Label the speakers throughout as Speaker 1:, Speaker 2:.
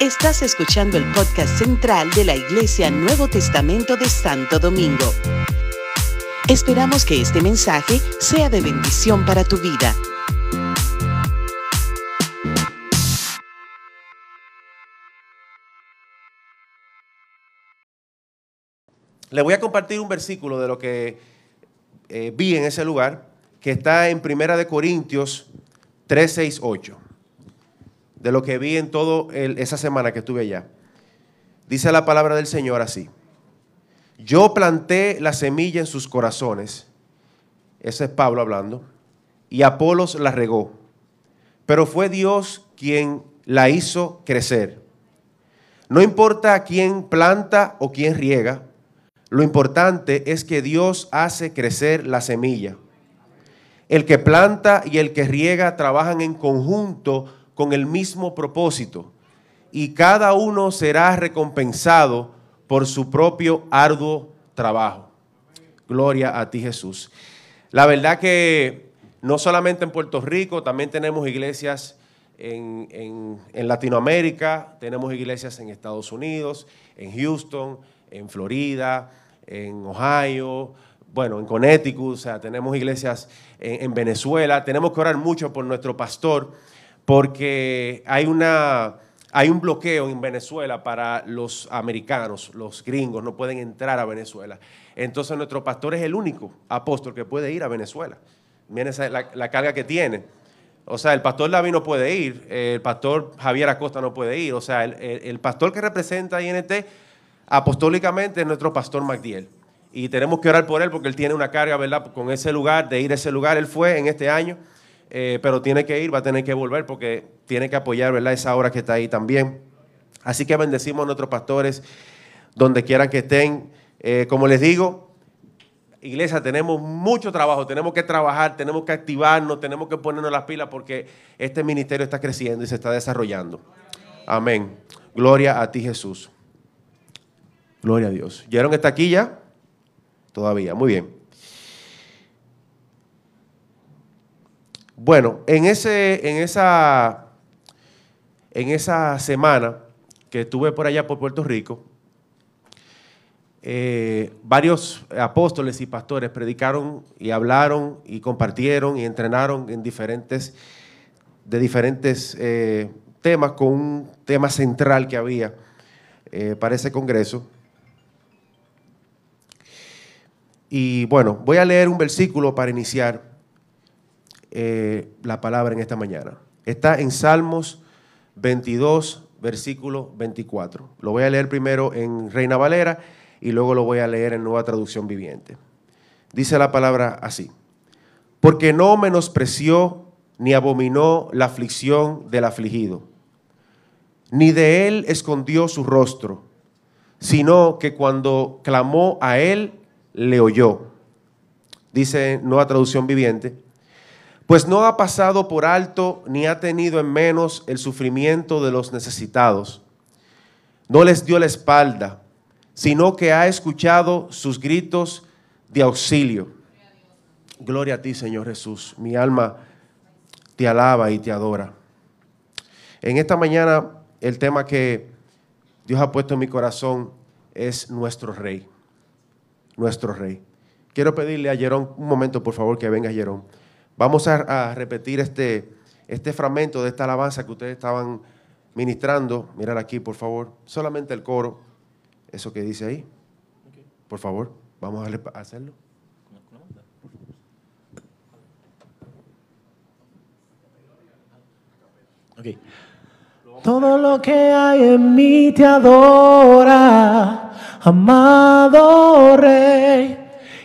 Speaker 1: Estás escuchando el podcast central de la Iglesia Nuevo Testamento de Santo Domingo. Esperamos que este mensaje sea de bendición para tu vida.
Speaker 2: Le voy a compartir un versículo de lo que eh, vi en ese lugar, que está en Primera de Corintios 3, 6, 8. De lo que vi en toda esa semana que estuve allá. Dice la palabra del Señor así. Yo planté la semilla en sus corazones. Ese es Pablo hablando. Y Apolos la regó. Pero fue Dios quien la hizo crecer. No importa quién planta o quién riega, lo importante es que Dios hace crecer la semilla. El que planta y el que riega trabajan en conjunto con el mismo propósito y cada uno será recompensado por su propio arduo trabajo. Gloria a ti Jesús. La verdad que no solamente en Puerto Rico, también tenemos iglesias en, Latinoamérica, tenemos iglesias en Estados Unidos, en Houston, en Florida, en Ohio, bueno, en Connecticut, o sea, tenemos iglesias en, en, Venezuela. Tenemos que orar mucho por nuestro pastor porque hay, una, hay un bloqueo en Venezuela para los americanos, los gringos, no pueden entrar a Venezuela. Entonces nuestro pastor es el único apóstol que puede ir a Venezuela. Miren la, la carga que tiene. O sea, el pastor David no puede ir, el pastor Javier Acosta no puede ir. O sea, el, el pastor que representa a INT apostólicamente es nuestro pastor Magdiel. Y tenemos que orar por él porque él tiene una carga, ¿verdad? Con ese lugar, de ir a ese lugar. Él fue en este año, eh, pero tiene que ir, va a tener que volver porque tiene que apoyar, ¿verdad? Esa hora que está ahí también. Así que bendecimos a nuestros pastores donde quieran que estén. Eh, como les digo, iglesia, tenemos mucho trabajo, tenemos que trabajar, tenemos que activarnos, tenemos que ponernos las pilas porque este ministerio está creciendo y se está desarrollando. Amén. Gloria a ti, Jesús. Gloria a Dios. ¿Llegaron está aquí ya? Todavía, muy bien. Bueno, en, ese, en, esa, en esa semana que estuve por allá por Puerto Rico, eh, varios apóstoles y pastores predicaron y hablaron y compartieron y entrenaron en diferentes, de diferentes eh, temas con un tema central que había eh, para ese congreso. Y bueno, voy a leer un versículo para iniciar eh, la palabra en esta mañana. Está en Salmos 22, versículo 24. Lo voy a leer primero en Reina Valera y luego lo voy a leer en Nueva Traducción Viviente. Dice la palabra así. Porque no menospreció ni abominó la aflicción del afligido, ni de él escondió su rostro, sino que cuando clamó a él, le oyó. Dice Nueva Traducción Viviente. Pues no ha pasado por alto ni ha tenido en menos el sufrimiento de los necesitados. No les dio la espalda, sino que ha escuchado sus gritos de auxilio. Gloria a ti, Señor Jesús. Mi alma te alaba y te adora. En esta mañana el tema que Dios ha puesto en mi corazón es nuestro Rey nuestro Rey. Quiero pedirle a Jerón un momento, por favor, que venga Jerón. Vamos a, repetir este, este fragmento de esta alabanza que ustedes estaban ministrando. Mirar aquí, por favor. Solamente el coro, eso que dice ahí. Por favor, vamos a hacerlo.
Speaker 3: Okay. Todo lo que hay en mí te adora amado Rey.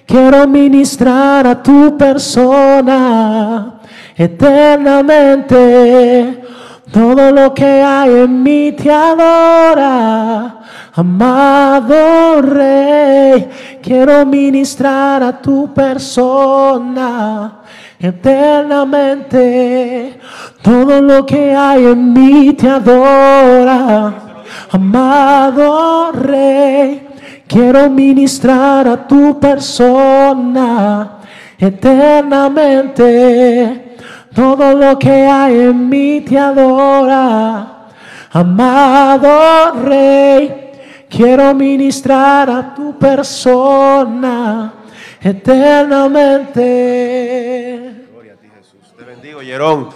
Speaker 3: Quiero ministrar a tu persona eternamente. Todo lo que hay en mí te adora, amado Rey. Quiero ministrar a tu persona eternamente. Todo lo que hay en mí te adora, amado Rey. Quiero ministrar a tu persona eternamente. Todo lo que hay en mí te adora. amado Rey, quiero ministrar a tu persona eternamente.
Speaker 2: Gloria a ti, Jesús. Te bendigo, Yerón.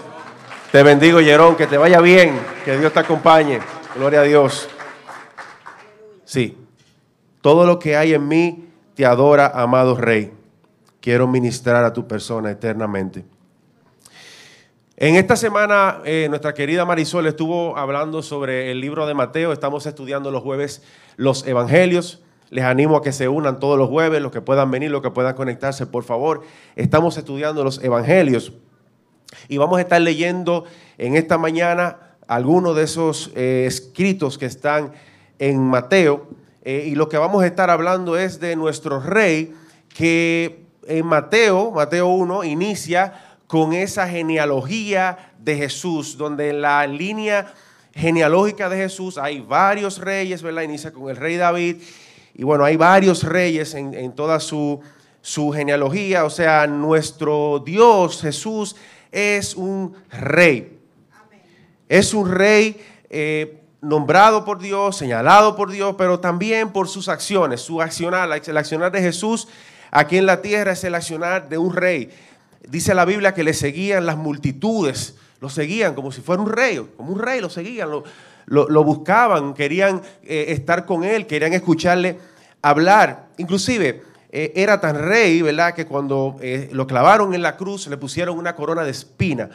Speaker 2: Te bendigo, Yerón. Que te vaya bien. Que Dios te acompañe. Gloria a Dios. Sí. Todo lo que hay en mí te adora, amado Rey. Quiero ministrar a tu persona eternamente. En esta semana, eh, nuestra querida Marisol estuvo hablando sobre el libro de Mateo. Estamos estudiando los jueves los evangelios. Les animo a que se unan todos los jueves, los que puedan venir, los que puedan conectarse, por favor. Estamos estudiando los evangelios y vamos a estar leyendo en esta mañana algunos de esos eh, escritos que están en Mateo. Eh, y lo que vamos a estar hablando es de nuestro rey que en Mateo, Mateo 1, inicia con esa genealogía de Jesús, donde en la línea genealógica de Jesús hay varios reyes, ¿verdad? Inicia con el rey David y bueno, hay varios reyes en, toda su, su genealogía, o sea, nuestro Dios Jesús es un rey. Es un rey eh, nombrado por Dios, señalado por Dios, pero también por sus acciones, su accionar, el accionar de Jesús aquí en la tierra es el accionar de un rey. Dice la Biblia que le seguían las multitudes, lo seguían como si fuera un rey, como un rey lo seguían, lo, buscaban, querían eh, estar con él, querían escucharle hablar. Inclusive eh, era tan rey, ¿verdad? Que cuando eh, lo clavaron en la cruz le pusieron una corona de espina,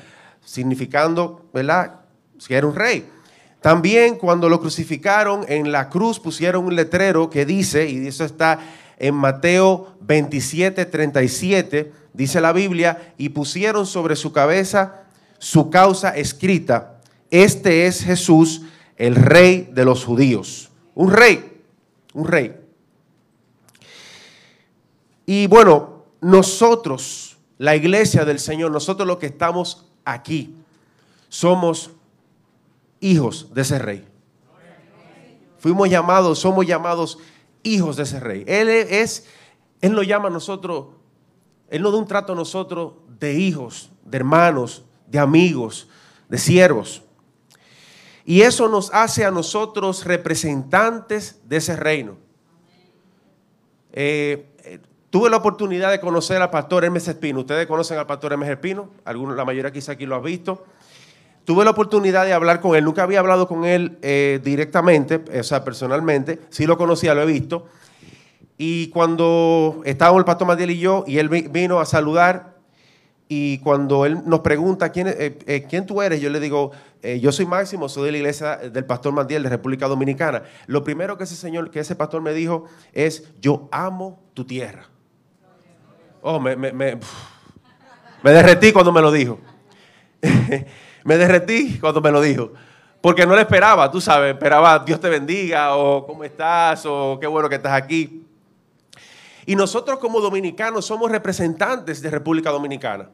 Speaker 2: significando, ¿verdad? Que era un rey. También cuando lo crucificaron en la cruz pusieron un letrero que dice, y eso está en Mateo 27, 37, dice la Biblia, y pusieron sobre su cabeza su causa escrita, este es Jesús, el rey de los judíos. Un rey, un rey. Y bueno, nosotros, la iglesia del Señor, nosotros los que estamos aquí, somos hijos de ese rey. Fuimos llamados, somos llamados hijos de ese rey. Él es, Él nos llama a nosotros, Él nos da un trato a nosotros de hijos, de hermanos, de amigos, de siervos. Y eso nos hace a nosotros representantes de ese reino. Eh, eh, tuve la oportunidad de conocer al pastor Hermes Espino. Ustedes conocen al pastor Hermes Espino, algunos, la mayoría quizá aquí lo ha visto. Tuve la oportunidad de hablar con él, nunca había hablado con él eh, directamente, o sea, personalmente, sí lo conocía, lo he visto. Y cuando estábamos el pastor Madiel y yo, y él vino a saludar, y cuando él nos pregunta quién, eh, eh, tú eres, yo le digo, yo soy Máximo, soy de la iglesia del pastor Mandiel de República Dominicana. Lo primero que ese señor, que ese pastor me dijo es, yo amo tu tierra. Oh, me, me, me, me derretí cuando me lo dijo. Me derretí cuando me lo dijo. Porque no le esperaba, tú sabes, esperaba Dios te bendiga o cómo estás o qué bueno que estás aquí. Y nosotros como dominicanos somos representantes de República Dominicana.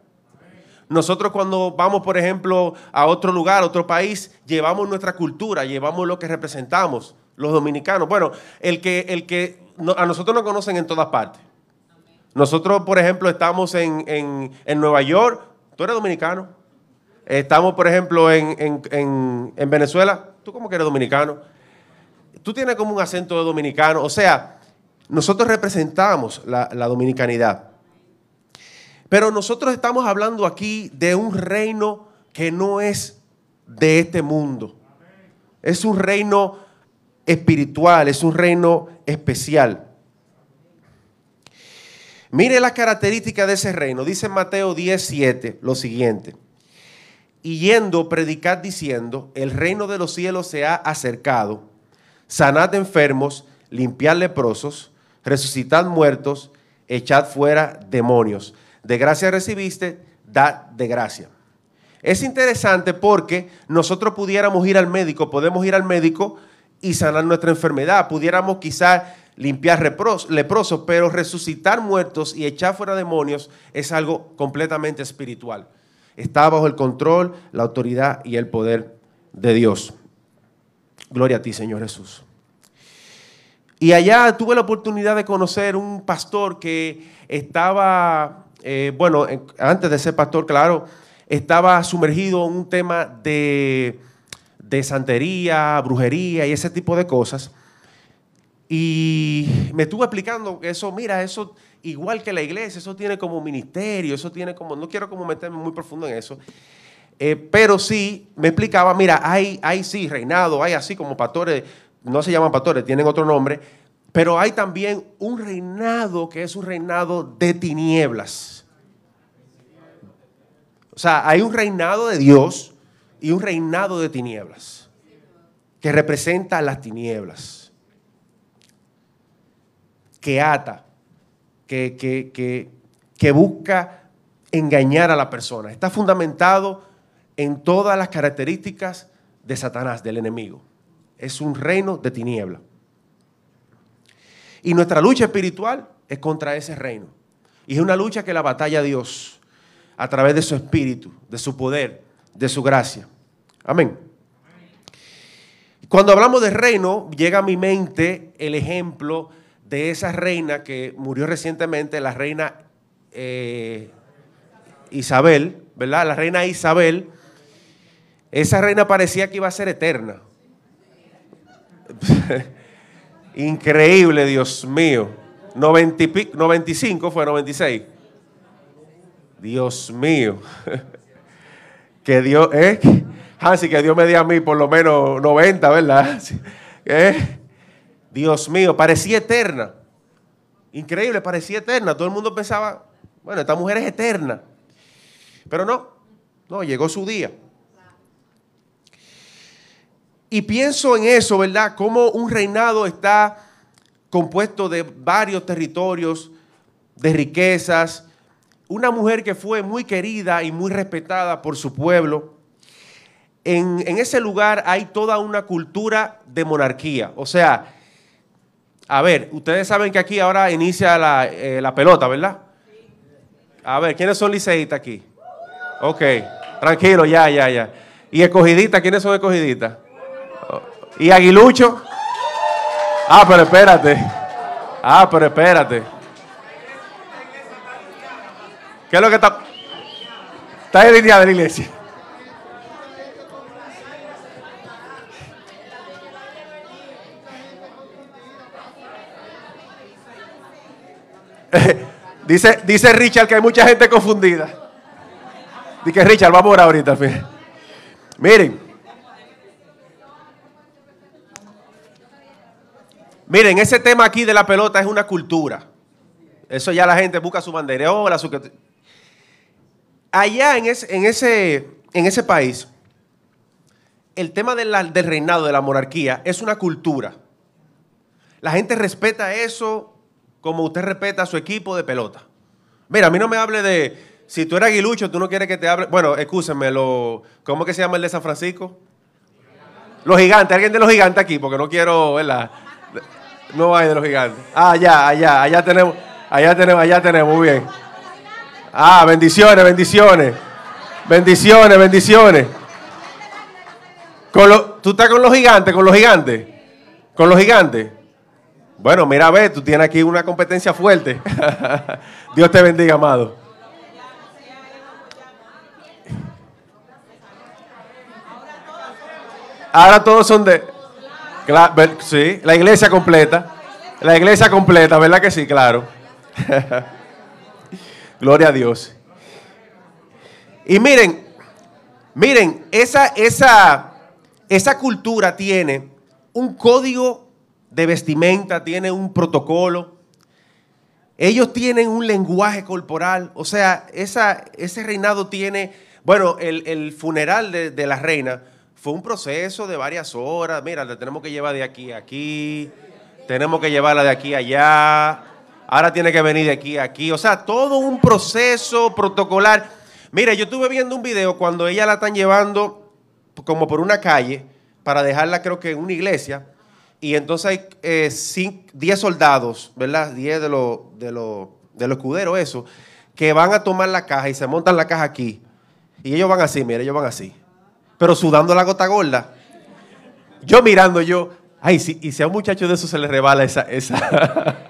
Speaker 2: Nosotros cuando vamos, por ejemplo, a otro lugar, a otro país, llevamos nuestra cultura, llevamos lo que representamos, los dominicanos. Bueno, el que, el que a nosotros nos conocen en todas partes. Nosotros, por ejemplo, estamos en, en, en Nueva York. ¿Tú eres dominicano? Estamos, por ejemplo, en, Venezuela. Tú como que eres dominicano. Tú tienes como un acento de dominicano. O sea, nosotros representamos la, la dominicanidad. Pero nosotros estamos hablando aquí de un reino que no es de este mundo. Es un reino espiritual, es un reino especial. Mire las características de ese reino. Dice Mateo 17 lo siguiente y yendo predicad diciendo, el reino de los cielos se ha acercado, sanad enfermos, limpiad leprosos, resucitad muertos, echad fuera demonios. De gracia recibiste, dad de gracia. Es interesante porque nosotros pudiéramos ir al médico, podemos ir al médico y sanar nuestra enfermedad, pudiéramos quizás limpiar leprosos, pero resucitar muertos y echar fuera demonios es algo completamente espiritual está bajo el control, la autoridad y el poder de Dios. Gloria a ti, Señor Jesús. Y allá tuve la oportunidad de conocer un pastor que estaba, eh, bueno, antes de ser pastor, claro, estaba sumergido en un tema de, de santería, brujería y ese tipo de cosas. Y me estuvo explicando eso, mira, eso igual que la iglesia, eso tiene como ministerio, eso tiene como, no quiero como meterme muy profundo en eso, eh, pero sí me explicaba, mira, hay, hay sí reinado, hay así como pastores, no se llaman pastores, tienen otro nombre, pero hay también un reinado que es un reinado de tinieblas. O sea, hay un reinado de Dios y un reinado de tinieblas que representa las tinieblas, que ata, que, que, que, busca engañar a la persona. Está fundamentado en todas las características de Satanás, del enemigo. Es un reino de tiniebla. Y nuestra lucha espiritual es contra ese reino. Y es una lucha que la batalla Dios a través de su espíritu, de su poder, de su gracia. Amén. Cuando hablamos de reino, llega a mi mente el ejemplo de esa reina que murió recientemente, la reina eh, Isabel, ¿verdad? La reina Isabel. Esa reina parecía que iba a ser eterna. Increíble, Dios mío. 95 fue 96. Dios mío. que Dios, ¿eh? Hansi, que Dios me dio a mí por lo menos 90, ¿verdad? ¿Eh? Dios mío, parecía eterna. Increíble, parecía eterna. Todo el mundo pensaba, bueno, esta mujer es eterna. Pero no, no, llegó su día. Y pienso en eso, ¿verdad? Cómo un reinado está compuesto de varios territorios, de riquezas. Una mujer que fue muy querida y muy respetada por su pueblo. En, en ese lugar hay toda una cultura de monarquía. O sea, a ver, ustedes saben que aquí ahora inicia la, eh, pelota, ¿verdad? A ver, ¿quiénes son liceístas aquí? Ok, tranquilo, ya, ya, ya. ¿Y escogidistas? ¿Quiénes son escogidistas? ¿Y aguilucho? Ah, pero espérate. Ah, pero espérate. ¿Qué es lo que está? Está en día de la iglesia. dice, dice Richard que hay mucha gente confundida. Dice Richard, vamos a ahorita. Miren. Miren, ese tema aquí de la pelota es una cultura. Eso ya la gente busca su banderola, su... Allá en ese, en ese, en ese país, el tema del reinado, de la monarquía, es una cultura. La gente respeta eso como usted respeta a su equipo de pelota. Mira, a mí no me hable de, si tú eres aguilucho, tú no quieres que te hable, bueno, escúsenme, lo, ¿cómo que se llama el de San Francisco? Los gigantes, alguien de los gigantes aquí, porque no quiero, ¿verdad? No hay de los gigantes. Ah, allá, allá, allá tenemos, allá tenemos, allá tenemos, muy bien. Ah, bendiciones, bendiciones. Bendiciones, bendiciones. Con ¿Tú estás con los gigantes, con los gigantes? ¿Con los gigantes? Bueno, mira, ve, tú tienes aquí una competencia fuerte. Dios te bendiga, amado. Ahora todos son de... sí, la iglesia completa. La iglesia completa, ¿verdad que sí? Claro. Gloria a Dios. Y miren, miren, esa, esa, esa cultura tiene un código de vestimenta, tiene un protocolo. Ellos tienen un lenguaje corporal. O sea, esa, ese reinado tiene, bueno, el, funeral de, la reina fue un proceso de varias horas. Mira, la tenemos que llevar de aquí a aquí, tenemos que llevarla de aquí a allá, ahora tiene que venir de aquí a aquí. O sea, todo un proceso protocolar. Mire, yo estuve viendo un video cuando ella la están llevando como por una calle para dejarla creo que en una iglesia y entonces hay 10 eh, soldados, ¿verdad? 10 de los de lo, de escuderos, eso, que van a tomar la caja y se montan la caja aquí. Y ellos van así, mire, ellos van así. Pero sudando la gota gorda. Yo mirando, yo, ay, si, y si a un muchacho de eso se le rebala esa. esa.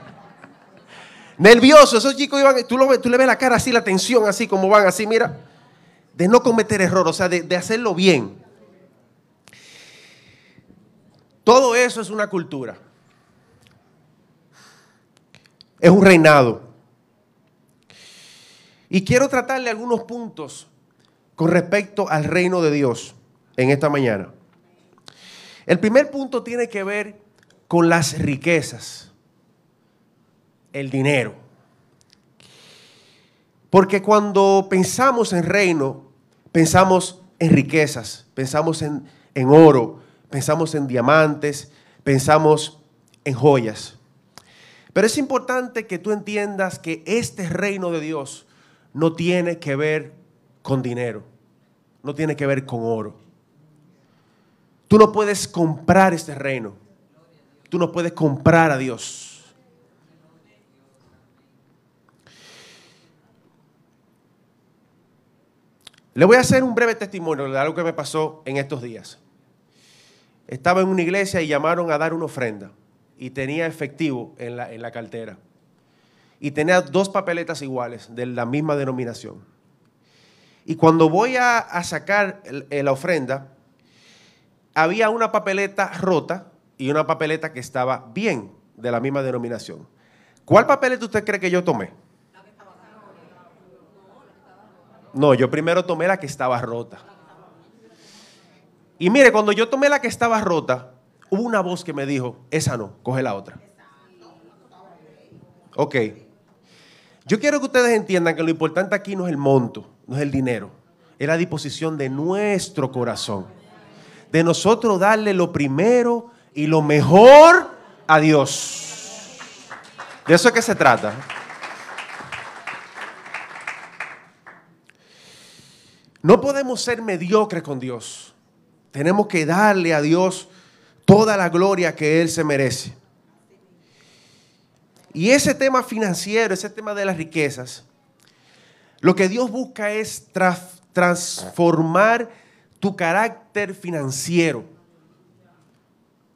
Speaker 2: Nervioso, esos chicos iban, tú, lo, tú le ves la cara así, la tensión así, como van así, mira, de no cometer error, o sea, de hacerlo bien. Todo eso es una cultura. Es un reinado. Y quiero tratarle algunos puntos con respecto al reino de Dios en esta mañana. El primer punto tiene que ver con las riquezas, el dinero. Porque cuando pensamos en reino, pensamos en riquezas, pensamos en, en oro, pensamos en diamantes, pensamos en joyas. Pero es importante que tú entiendas que este reino de Dios no tiene que ver con dinero, no tiene que ver con oro. Tú no puedes comprar este reino. Tú no puedes comprar a Dios. Le voy a hacer un breve testimonio de algo que me pasó en estos días. Estaba en una iglesia y llamaron a dar una ofrenda y tenía efectivo en la, en la cartera. Y tenía dos papeletas iguales de la misma denominación. Y cuando voy a, a sacar el- la ofrenda, había una papeleta rota y una papeleta que estaba bien de la misma denominación. ¿Cuál papeleta usted cree que yo tomé? No, yo primero tomé la que estaba rota. Y mire, cuando yo tomé la que estaba rota, hubo una voz que me dijo, esa no, coge la otra. Ok. Yo quiero que ustedes entiendan que lo importante aquí no es el monto, no es el dinero, es la disposición de nuestro corazón. De nosotros darle lo primero y lo mejor a Dios. De eso es que se trata. No podemos ser mediocres con Dios. Tenemos que darle a Dios toda la gloria que Él se merece. Y ese tema financiero, ese tema de las riquezas, lo que Dios busca es tra- transformar tu carácter financiero,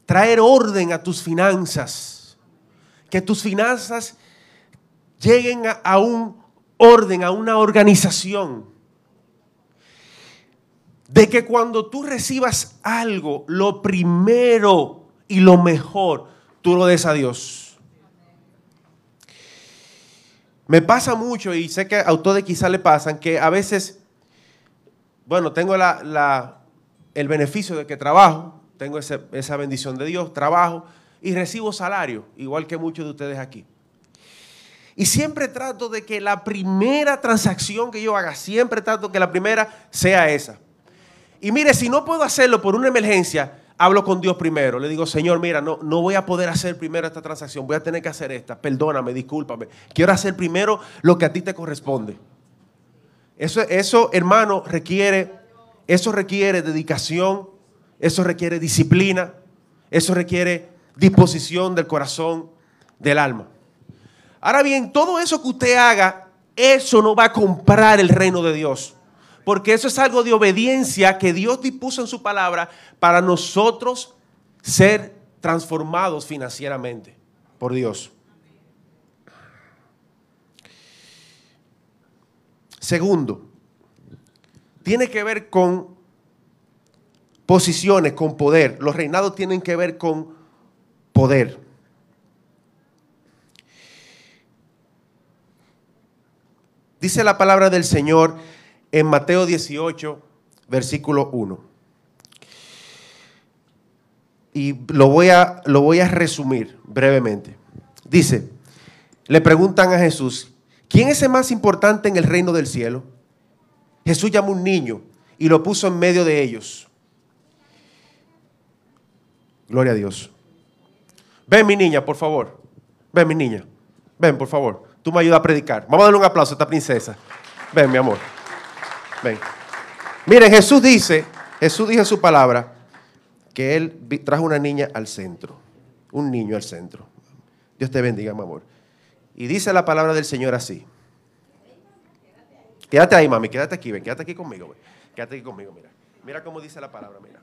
Speaker 2: traer orden a tus finanzas, que tus finanzas lleguen a un orden, a una organización. De que cuando tú recibas algo, lo primero y lo mejor, tú lo des a Dios. Me pasa mucho y sé que a ustedes quizás le pasan que a veces, bueno, tengo el beneficio de que trabajo, tengo esa bendición de Dios, trabajo y recibo salario, igual que muchos de ustedes aquí. Y siempre trato de que la primera transacción que yo haga, siempre trato que la primera sea esa. Y mire, si no puedo hacerlo por una emergencia, hablo con Dios primero. Le digo, Señor, mira, no, no voy a poder hacer primero esta transacción, voy a tener que hacer esta. Perdóname, discúlpame. Quiero hacer primero lo que a ti te corresponde. Eso, eso hermano, requiere, eso requiere dedicación, eso requiere disciplina, eso requiere disposición del corazón, del alma. Ahora bien, todo eso que usted haga, eso no va a comprar el reino de Dios. Porque eso es algo de obediencia que Dios dispuso en su palabra para nosotros ser transformados financieramente por Dios. Segundo, tiene que ver con posiciones, con poder. Los reinados tienen que ver con poder. Dice la palabra del Señor en Mateo 18, versículo 1. Y lo voy a, lo voy a resumir brevemente. Dice, le preguntan a Jesús, ¿quién es el más importante en el reino del cielo? Jesús llamó a un niño y lo puso en medio de ellos. Gloria a Dios. Ven mi niña, por favor. Ven mi niña. Ven, por favor. Tú me ayudas a predicar. Vamos a darle un aplauso a esta princesa. Ven, mi amor. Ven. Miren, Jesús dice, Jesús dijo en su palabra que él trajo una niña al centro. Un niño al centro. Dios te bendiga, mi amor. Y dice la palabra del Señor así. Quédate ahí, mami, quédate aquí, ven, quédate aquí conmigo, ven. Quédate aquí conmigo, mira. Mira cómo dice la palabra, mira.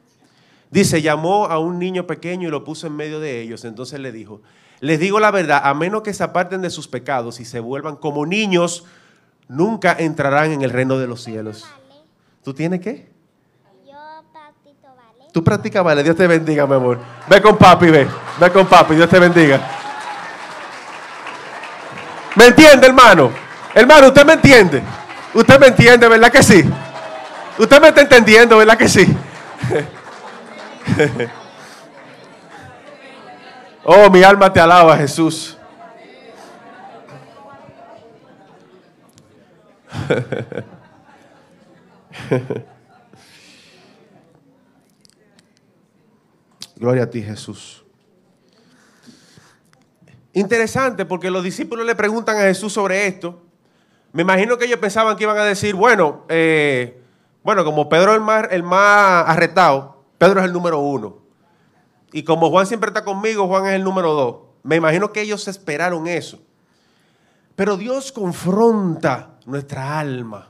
Speaker 2: Dice, llamó a un niño pequeño y lo puso en medio de ellos. Entonces le dijo, les digo la verdad, a menos que se aparten de sus pecados y se vuelvan como niños, nunca entrarán en el reino de los cielos. ¿Tú tienes qué?
Speaker 4: Yo practico ballet.
Speaker 2: Tú practicas vale, Dios te bendiga, mi amor. Ve con papi, ve. Ve con papi, Dios te bendiga. ¿Me entiende, hermano? Hermano, usted me entiende. Usted me entiende, ¿verdad que sí? Usted me está entendiendo, ¿verdad que sí? Oh, mi alma te alaba, Jesús. Gloria a ti, Jesús. Interesante porque los discípulos le preguntan a Jesús sobre esto. Me imagino que ellos pensaban que iban a decir, bueno, eh, bueno, como Pedro es el más, el más arretado, Pedro es el número uno. Y como Juan siempre está conmigo, Juan es el número dos. Me imagino que ellos esperaron eso. Pero Dios confronta nuestra alma.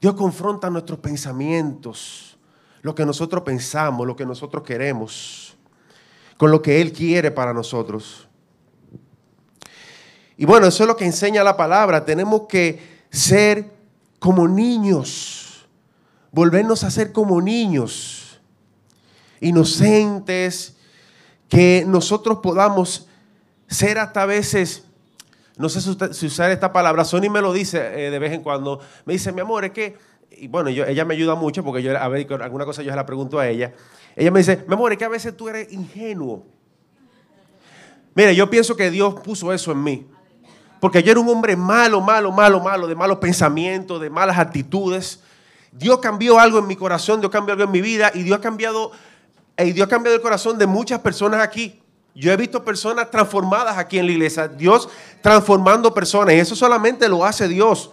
Speaker 2: Dios confronta nuestros pensamientos, lo que nosotros pensamos, lo que nosotros queremos, con lo que Él quiere para nosotros. Y bueno, eso es lo que enseña la palabra. Tenemos que ser como niños, volvernos a ser como niños, inocentes, que nosotros podamos ser hasta veces, no sé si usar esta palabra, Sony me lo dice eh, de vez en cuando, me dice, mi amor, es que, y bueno, yo, ella me ayuda mucho porque yo a ver, alguna cosa yo se la pregunto a ella. Ella me dice, mi amor, es que a veces tú eres ingenuo. Mire, yo pienso que Dios puso eso en mí. Porque yo era un hombre malo, malo, malo, malo, de malos pensamientos, de malas actitudes. Dios cambió algo en mi corazón, Dios cambió algo en mi vida y Dios ha cambiado, y Dios ha cambiado el corazón de muchas personas aquí. Yo he visto personas transformadas aquí en la iglesia. Dios transformando personas. Y eso solamente lo hace Dios.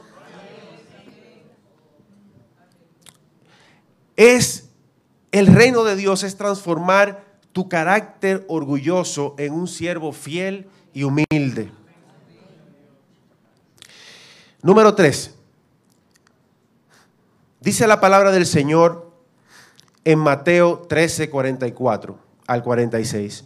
Speaker 2: Es el reino de Dios es transformar tu carácter orgulloso en un siervo fiel y humilde. Número 3. Dice la palabra del Señor en Mateo 13, 44 al 46.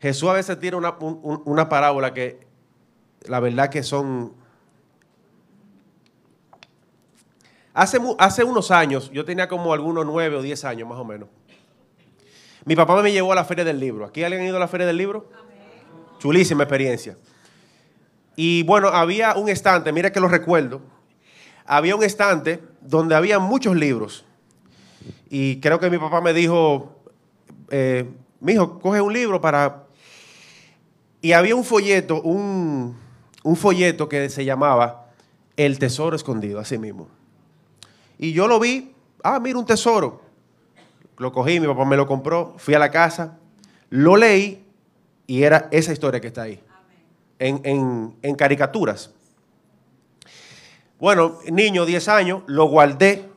Speaker 2: Jesús a veces tiene una, parábola que la verdad que son... Hace, hace unos años, yo tenía como algunos nueve o diez años más o menos. Mi papá me llevó a la feria del libro. ¿Aquí alguien ha ido a la feria del libro? Chulísima experiencia. Y bueno, había un estante, mira que lo recuerdo. Había un estante donde había muchos libros. Y creo que mi papá me dijo, eh, mi hijo, coge un libro para... Y había un folleto, un, folleto que se llamaba El Tesoro Escondido, así mismo. Y yo lo vi, ah, mira un tesoro. Lo cogí, mi papá me lo compró, fui a la casa, lo leí y era esa historia que está ahí en, caricaturas. Bueno, niño, 10 años, lo guardé.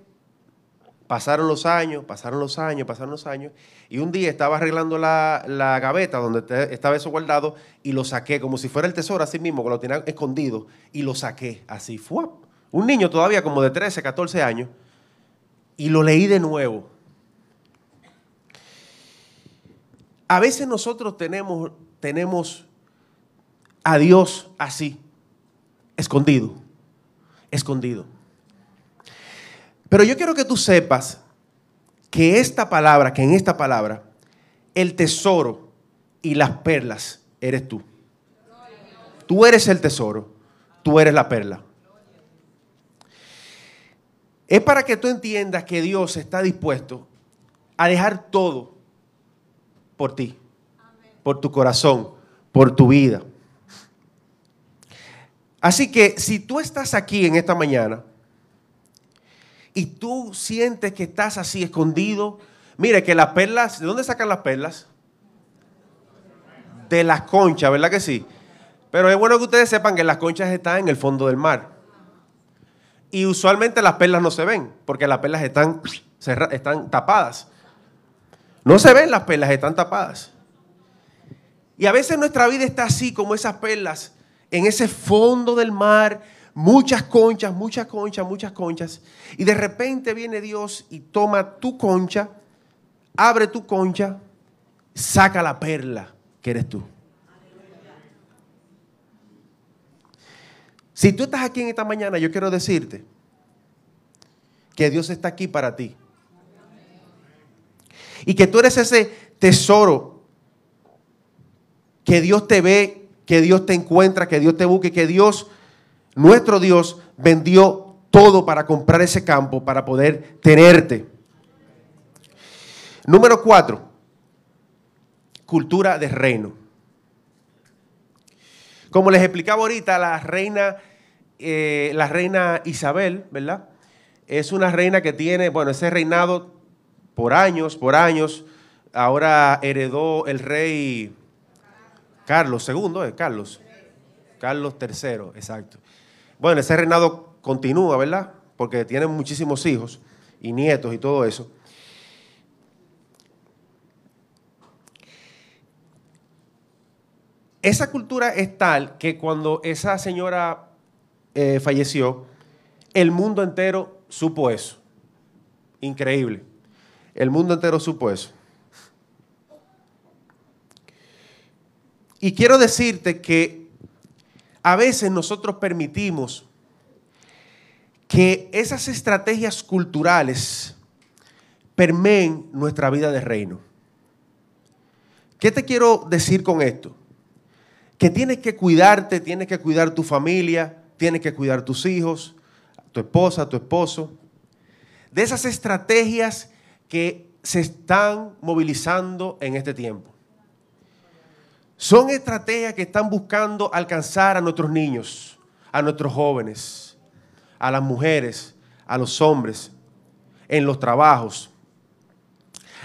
Speaker 2: Pasaron los años, pasaron los años, pasaron los años. Y un día estaba arreglando la, gaveta donde estaba eso guardado y lo saqué como si fuera el tesoro así mismo, que lo tenía escondido. Y lo saqué así. fue Un niño todavía como de 13, 14 años. Y lo leí de nuevo. A veces nosotros tenemos, tenemos a Dios así, escondido, escondido. Pero yo quiero que tú sepas que esta palabra, que en esta palabra, el tesoro y las perlas eres tú. Tú eres el tesoro, tú eres la perla. Es para que tú entiendas que Dios está dispuesto a dejar todo por ti, por tu corazón, por tu vida. Así que si tú estás aquí en esta mañana y tú sientes que estás así escondido, mire que las perlas, ¿de dónde sacan las perlas? De las conchas, ¿verdad que sí? Pero es bueno que ustedes sepan que las conchas están en el fondo del mar. Y usualmente las perlas no se ven, porque las perlas están, están tapadas. No se ven las perlas, están tapadas. Y a veces nuestra vida está así como esas perlas, en ese fondo del mar, muchas conchas, muchas conchas, muchas conchas. Y de repente viene Dios y toma tu concha, abre tu concha, saca la perla que eres tú. Si tú estás aquí en esta mañana, yo quiero decirte que Dios está aquí para ti. Y que tú eres ese tesoro que Dios te ve, que Dios te encuentra, que Dios te busque, que Dios, nuestro Dios, vendió todo para comprar ese campo, para poder tenerte. Número cuatro, cultura de reino. Como les explicaba ahorita, la reina, eh, la reina Isabel, ¿verdad? Es una reina que tiene, bueno, ese reinado por años, por años. Ahora heredó el rey Carlos II, ¿eh? Carlos. Carlos III, exacto. Bueno, ese reinado continúa, ¿verdad? Porque tiene muchísimos hijos y nietos y todo eso. Esa cultura es tal que cuando esa señora eh, falleció, el mundo entero supo eso. Increíble. El mundo entero supo eso. Y quiero decirte que a veces nosotros permitimos que esas estrategias culturales permeen nuestra vida de reino. ¿Qué te quiero decir con esto? Que tienes que cuidarte, tienes que cuidar tu familia, tienes que cuidar tus hijos, tu esposa, tu esposo, de esas estrategias que se están movilizando en este tiempo. Son estrategias que están buscando alcanzar a nuestros niños, a nuestros jóvenes, a las mujeres, a los hombres, en los trabajos.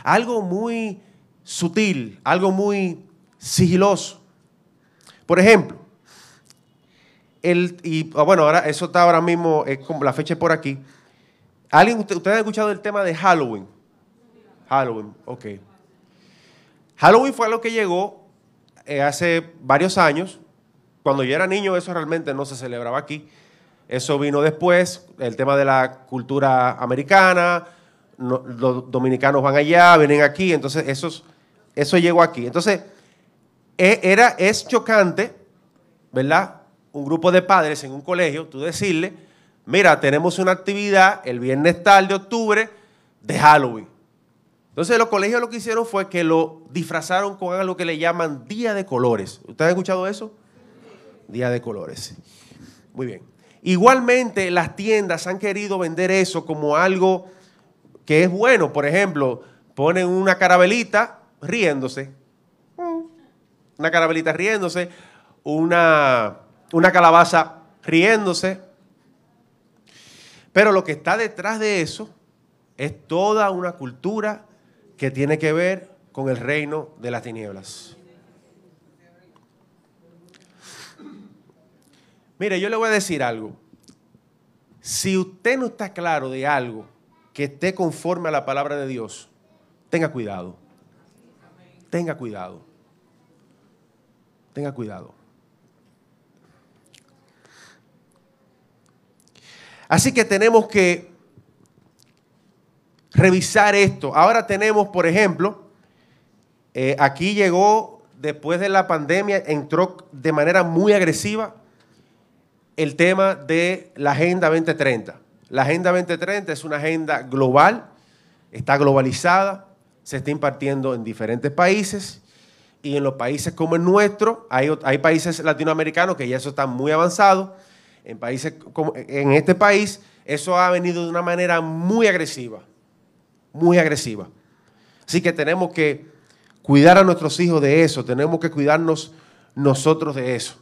Speaker 2: Algo muy sutil, algo muy sigiloso. Por ejemplo, el, y ah, bueno, ahora eso está ahora mismo, es como la fecha por aquí. ¿Alguien, usted, ¿Ustedes han escuchado el tema de Halloween? Halloween, ok. Halloween fue lo que llegó eh, hace varios años. Cuando yo era niño eso realmente no se celebraba aquí. Eso vino después, el tema de la cultura americana, los dominicanos van allá, vienen aquí, entonces eso, llegó aquí. Entonces, e, era, es chocante, ¿verdad? Un grupo de padres en un colegio, tú decirle, mira, tenemos una actividad el viernes tal de octubre de Halloween. Entonces los colegios lo que hicieron fue que lo disfrazaron con algo que le llaman Día de Colores. ¿Ustedes han escuchado eso? Día de Colores. Muy bien. Igualmente las tiendas han querido vender eso como algo que es bueno. Por ejemplo, ponen una carabelita riéndose. Una carabelita riéndose. Una, una calabaza riéndose. Pero lo que está detrás de eso es toda una cultura que tiene que ver con el reino de las tinieblas. Mire, yo le voy a decir algo. Si usted no está claro de algo que esté conforme a la palabra de Dios, tenga cuidado. Tenga cuidado. Tenga cuidado. Así que tenemos que revisar esto. Ahora tenemos, por ejemplo, eh, aquí llegó, después de la pandemia, entró de manera muy agresiva el tema de la Agenda 2030. La Agenda 2030 es una agenda global, está globalizada, se está impartiendo en diferentes países y en los países como el nuestro, hay, hay países latinoamericanos que ya eso está muy avanzado, en países como en este país eso ha venido de una manera muy agresiva muy agresiva. Así que tenemos que cuidar a nuestros hijos de eso, tenemos que cuidarnos nosotros de eso.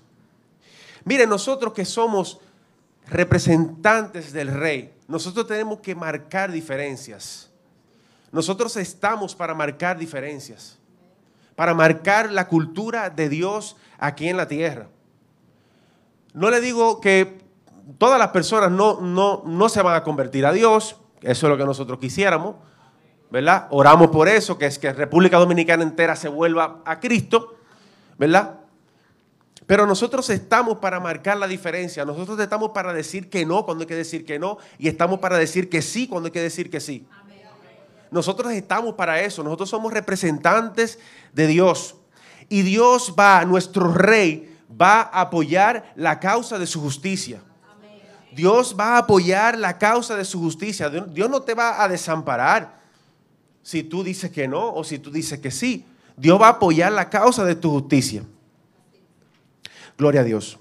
Speaker 2: Miren, nosotros que somos representantes del rey, nosotros tenemos que marcar diferencias. Nosotros estamos para marcar diferencias, para marcar la cultura de Dios aquí en la tierra. No le digo que todas las personas no, no, no se van a convertir a Dios, eso es lo que nosotros quisiéramos, ¿verdad? Oramos por eso, que es que República Dominicana entera se vuelva a Cristo, ¿verdad? Pero nosotros estamos para marcar la diferencia, nosotros estamos para decir que no cuando hay que decir que no y estamos para decir que sí cuando hay que decir que sí. Nosotros estamos para eso, nosotros somos representantes de Dios y Dios va, nuestro rey, va a apoyar la causa de su justicia. Dios va a apoyar la causa de su justicia. Dios no te va a desamparar si tú dices que no o si tú dices que sí. Dios va a apoyar la causa de tu justicia. Gloria a Dios.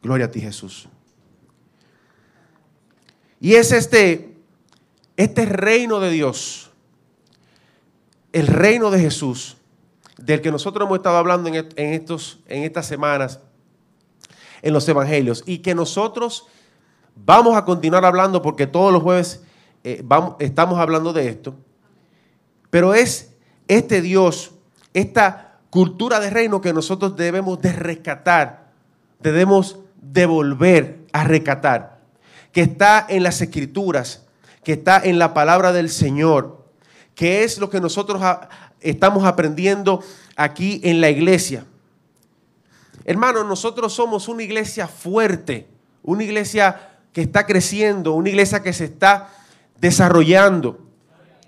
Speaker 2: Gloria a ti Jesús. Y es este, este reino de Dios, el reino de Jesús, del que nosotros hemos estado hablando en, estos, en estas semanas en los evangelios y que nosotros vamos a continuar hablando porque todos los jueves eh, estamos hablando de esto. Pero es este Dios, esta cultura de reino que nosotros debemos de rescatar, debemos devolver a rescatar, que está en las escrituras, que está en la palabra del Señor, que es lo que nosotros estamos aprendiendo aquí en la iglesia. Hermanos, nosotros somos una iglesia fuerte, una iglesia que está creciendo, una iglesia que se está desarrollando.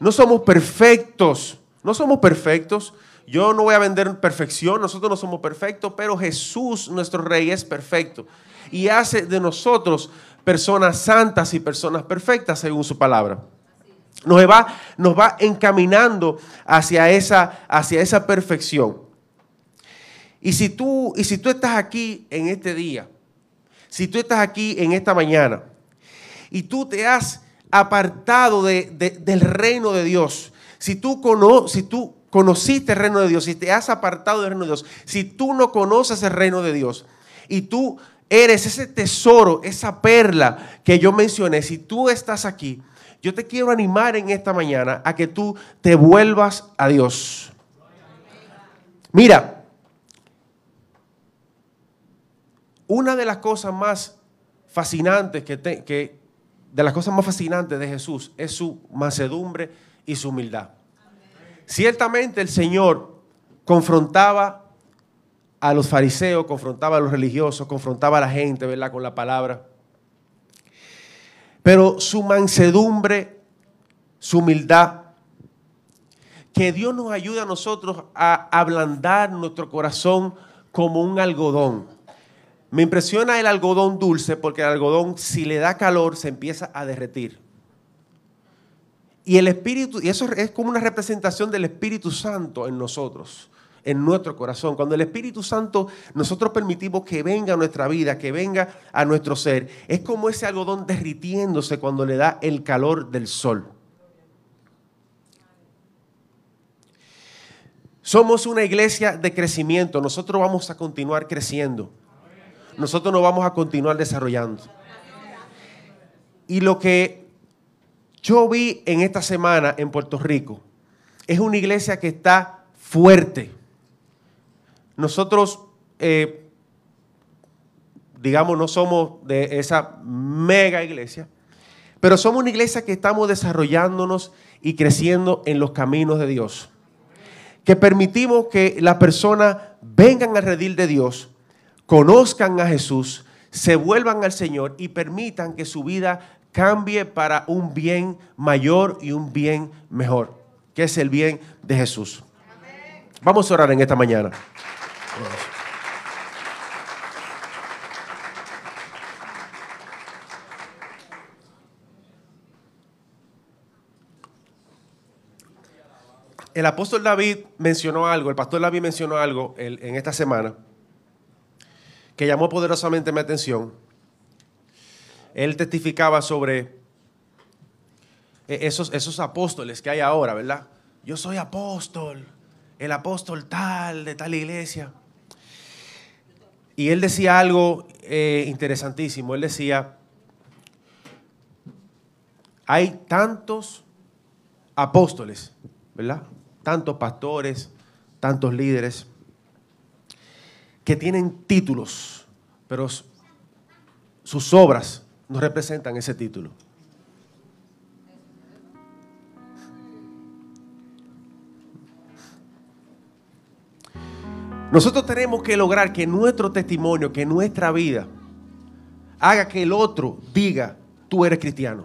Speaker 2: No somos perfectos, no somos perfectos. Yo no voy a vender perfección, nosotros no somos perfectos, pero Jesús, nuestro Rey, es perfecto y hace de nosotros personas santas y personas perfectas según su palabra. Nos va, nos va encaminando hacia esa, hacia esa perfección. Y si, tú, y si tú estás aquí en este día, si tú estás aquí en esta mañana y tú te has apartado del reino de Dios, si tú, cono, si tú conociste el reino de Dios, si te has apartado del reino de Dios, si tú no conoces el reino de Dios y tú eres ese tesoro, esa perla que yo mencioné, si tú estás aquí, yo te quiero animar en esta mañana a que tú te vuelvas a Dios. Mira, una de las cosas más fascinantes que, de las cosas más fascinantes de Jesús es su mansedumbre y su humildad. Ciertamente el Señor confrontaba a los fariseos, confrontaba a los religiosos, confrontaba a la gente. Con la palabra. Pero su mansedumbre, su humildad, que Dios nos ayude a nosotros a ablandar nuestro corazón como un algodón. Me impresiona el algodón dulce porque el algodón si le da calor se empieza a derretir. Y el Espíritu, y eso es como una representación del Espíritu Santo en nosotros en nuestro corazón. Cuando el Espíritu Santo nosotros permitimos que venga a nuestra vida, que venga a nuestro ser, es como ese algodón derritiéndose cuando le da el calor del sol. Somos una iglesia de crecimiento, nosotros vamos a continuar creciendo. Nosotros nos vamos a continuar desarrollando. Y lo que yo vi en esta semana en Puerto Rico es una iglesia que está fuerte nosotros, eh, digamos, no somos de esa mega iglesia, pero somos una iglesia que estamos desarrollándonos y creciendo en los caminos de Dios. Que permitimos que las personas vengan al redil de Dios, conozcan a Jesús, se vuelvan al Señor y permitan que su vida cambie para un bien mayor y un bien mejor, que es el bien de Jesús. Vamos a orar en esta mañana. El apóstol David mencionó algo, el pastor David mencionó algo en esta semana que llamó poderosamente mi atención. Él testificaba sobre esos, esos apóstoles que hay ahora, ¿verdad? Yo soy apóstol, el apóstol tal, de tal iglesia. Y él decía algo eh, interesantísimo. Él decía, hay tantos apóstoles, ¿verdad? Tantos pastores, tantos líderes, que tienen títulos, pero sus obras no representan ese título. Nosotros tenemos que lograr que nuestro testimonio, que nuestra vida, haga que el otro diga, tú eres cristiano.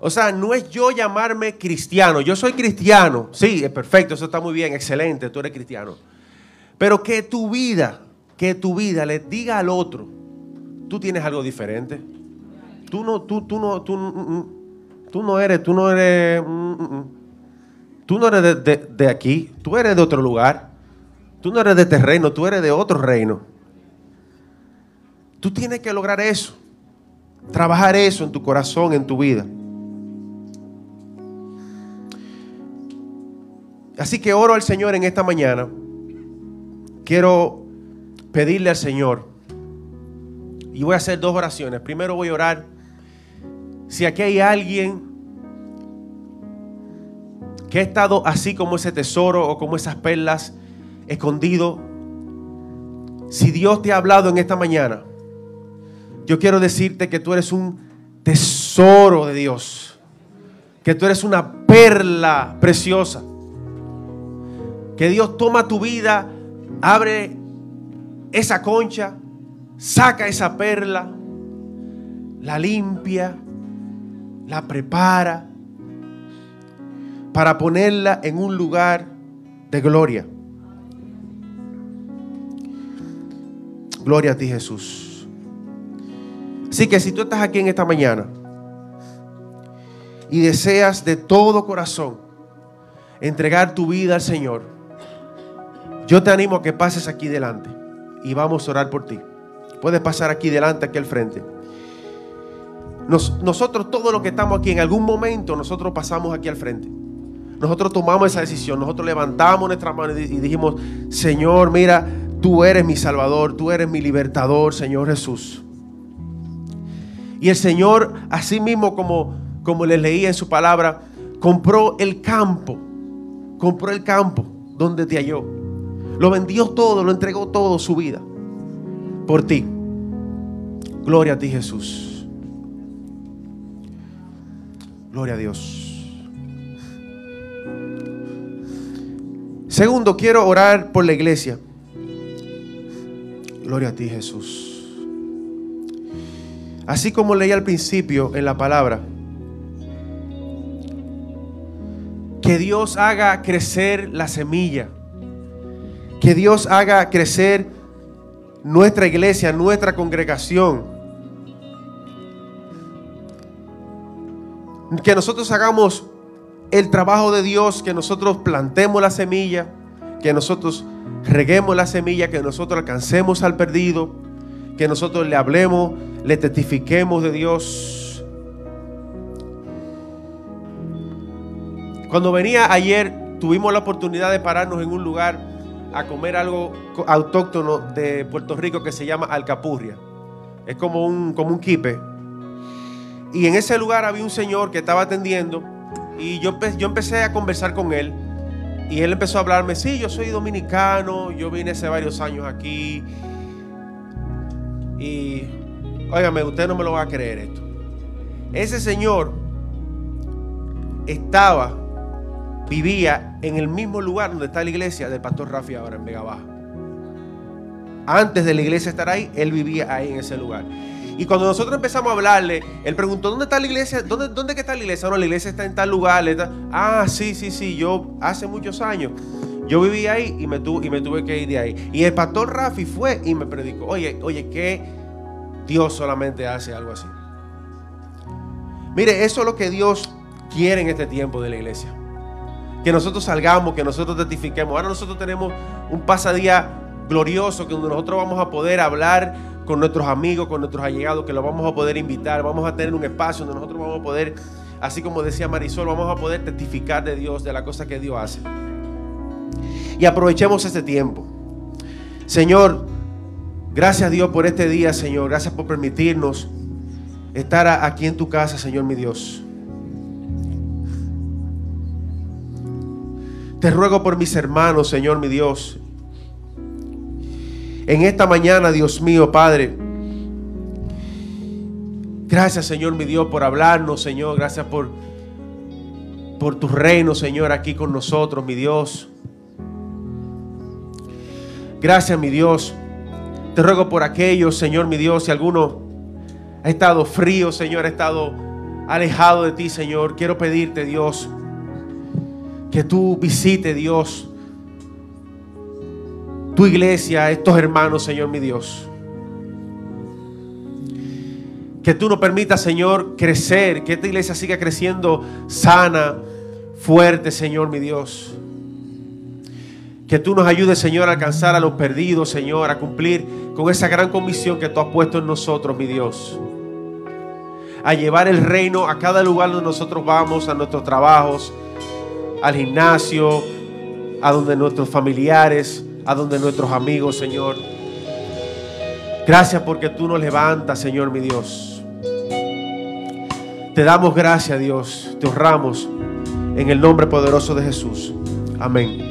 Speaker 2: O sea, no es yo llamarme cristiano. Yo soy cristiano. Sí, es perfecto, eso está muy bien, excelente, tú eres cristiano. Pero que tu vida, que tu vida le diga al otro, tú tienes algo diferente. Tú no, tú, tú no, tú, mm, mm, tú no eres, tú no eres, mm, tú no eres de, de, de aquí, tú eres de otro lugar. Tú no eres de este reino, tú eres de otro reino. Tú tienes que lograr eso. Trabajar eso en tu corazón, en tu vida. Así que oro al Señor en esta mañana. Quiero pedirle al Señor. Y voy a hacer dos oraciones. Primero voy a orar. Si aquí hay alguien que ha estado así como ese tesoro o como esas perlas escondido. Si Dios te ha hablado en esta mañana, yo quiero decirte que tú eres un tesoro de Dios. Que tú eres una perla preciosa que Dios toma tu vida, abre esa concha, saca esa perla, la limpia, la prepara para ponerla en un lugar de gloria. Gloria a ti Jesús. Así que si tú estás aquí en esta mañana y deseas de todo corazón entregar tu vida al Señor, yo te animo a que pases aquí delante y vamos a orar por ti. Puedes pasar aquí delante, aquí al frente. nosotros, todo lo que estamos aquí, en algún momento, nosotros pasamos aquí al frente. Nosotros tomamos esa decisión, nosotros levantamos nuestra mano y dijimos, Señor, mira, tú eres mi Salvador, tú eres mi libertador, Señor Jesús. Y el Señor, así mismo como, como les leía en su palabra, compró el campo, compró el campo donde te halló. Lo vendió todo, lo entregó todo su vida por ti. Gloria a ti Jesús. Gloria a Dios. Segundo, quiero orar por la iglesia. Gloria a ti Jesús. Así como leí al principio en la palabra, que Dios haga crecer la semilla que Dios haga crecer nuestra iglesia, nuestra congregación. Que nosotros hagamos el trabajo de Dios, que nosotros plantemos la semilla, que nosotros reguemos la semilla, que nosotros alcancemos al perdido, que nosotros le hablemos, le testifiquemos de Dios. Cuando venía ayer, tuvimos la oportunidad de pararnos en un lugar a comer algo autóctono de Puerto Rico que se llama alcapurria. Es como un, como un. Y en ese lugar había un señor que estaba atendiendo y yo, yo empecé a conversar con él. Y él empezó a hablarme, sí, yo soy dominicano, yo vine hace varios años aquí. Y, óigame, usted no me lo va a creer esto. Ese señor estaba vivía en el mismo lugar donde está la iglesia del pastor Rafi ahora en Vega Baja. Antes de la iglesia estar ahí, él vivía ahí en ese lugar. Y cuando nosotros empezamos a hablarle, él preguntó, ¿dónde está la iglesia? ¿Dónde, está la iglesia? No, la iglesia está en tal lugar. Ah, sí, sí, sí, yo hace muchos años. Yo viví ahí y me, y me tuve que ir de ahí. Y el pastor Rafi fue y me predicó, oye, oye, que Dios solamente hace algo así. Mire, eso es lo que Dios quiere en este tiempo de la iglesia que nosotros salgamos, que nosotros testifiquemos. Ahora nosotros tenemos un pasadía glorioso que nosotros vamos a poder hablar con nuestros amigos, con nuestros allegados, que los vamos a poder invitar, vamos a tener un espacio donde nosotros vamos a poder, así como decía Marisol, vamos a poder testificar de Dios, de la cosa que Dios hace. Y aprovechemos este tiempo. Señor, gracias a Dios por este día, Señor. Gracias por permitirnos estar aquí en tu casa, Señor mi Dios. Te ruego por mis hermanos, Señor mi Dios. En esta mañana, Dios mío, Padre, Gracias, Señor, mi Dios, por hablarnos, Señor. Gracias por, por tu reino, Señor, aquí con nosotros, mi Dios. Gracias, mi Dios. Te ruego por aquellos, Señor, mi Dios, si alguno ha estado frío, Señor, ha estado alejado de ti, Señor. Quiero pedirte, Dios, que tú visite, Dios, tu iglesia, estos hermanos, Señor, mi Dios. Que tú nos permitas, Señor, crecer, que esta iglesia siga creciendo sana, fuerte, Señor, mi Dios. Que tú nos ayudes, Señor, a alcanzar a los perdidos, Señor, a cumplir con esa gran comisión que tú has puesto en nosotros, mi Dios. A llevar el reino a cada lugar donde nosotros vamos, a nuestros trabajos, al gimnasio, a donde nuestros familiares, a donde nuestros amigos, Señor. Gracias porque tú nos levantas, Señor, mi Dios. Te damos gracias, Dios. Te honramos en el nombre poderoso de Jesús. Amén.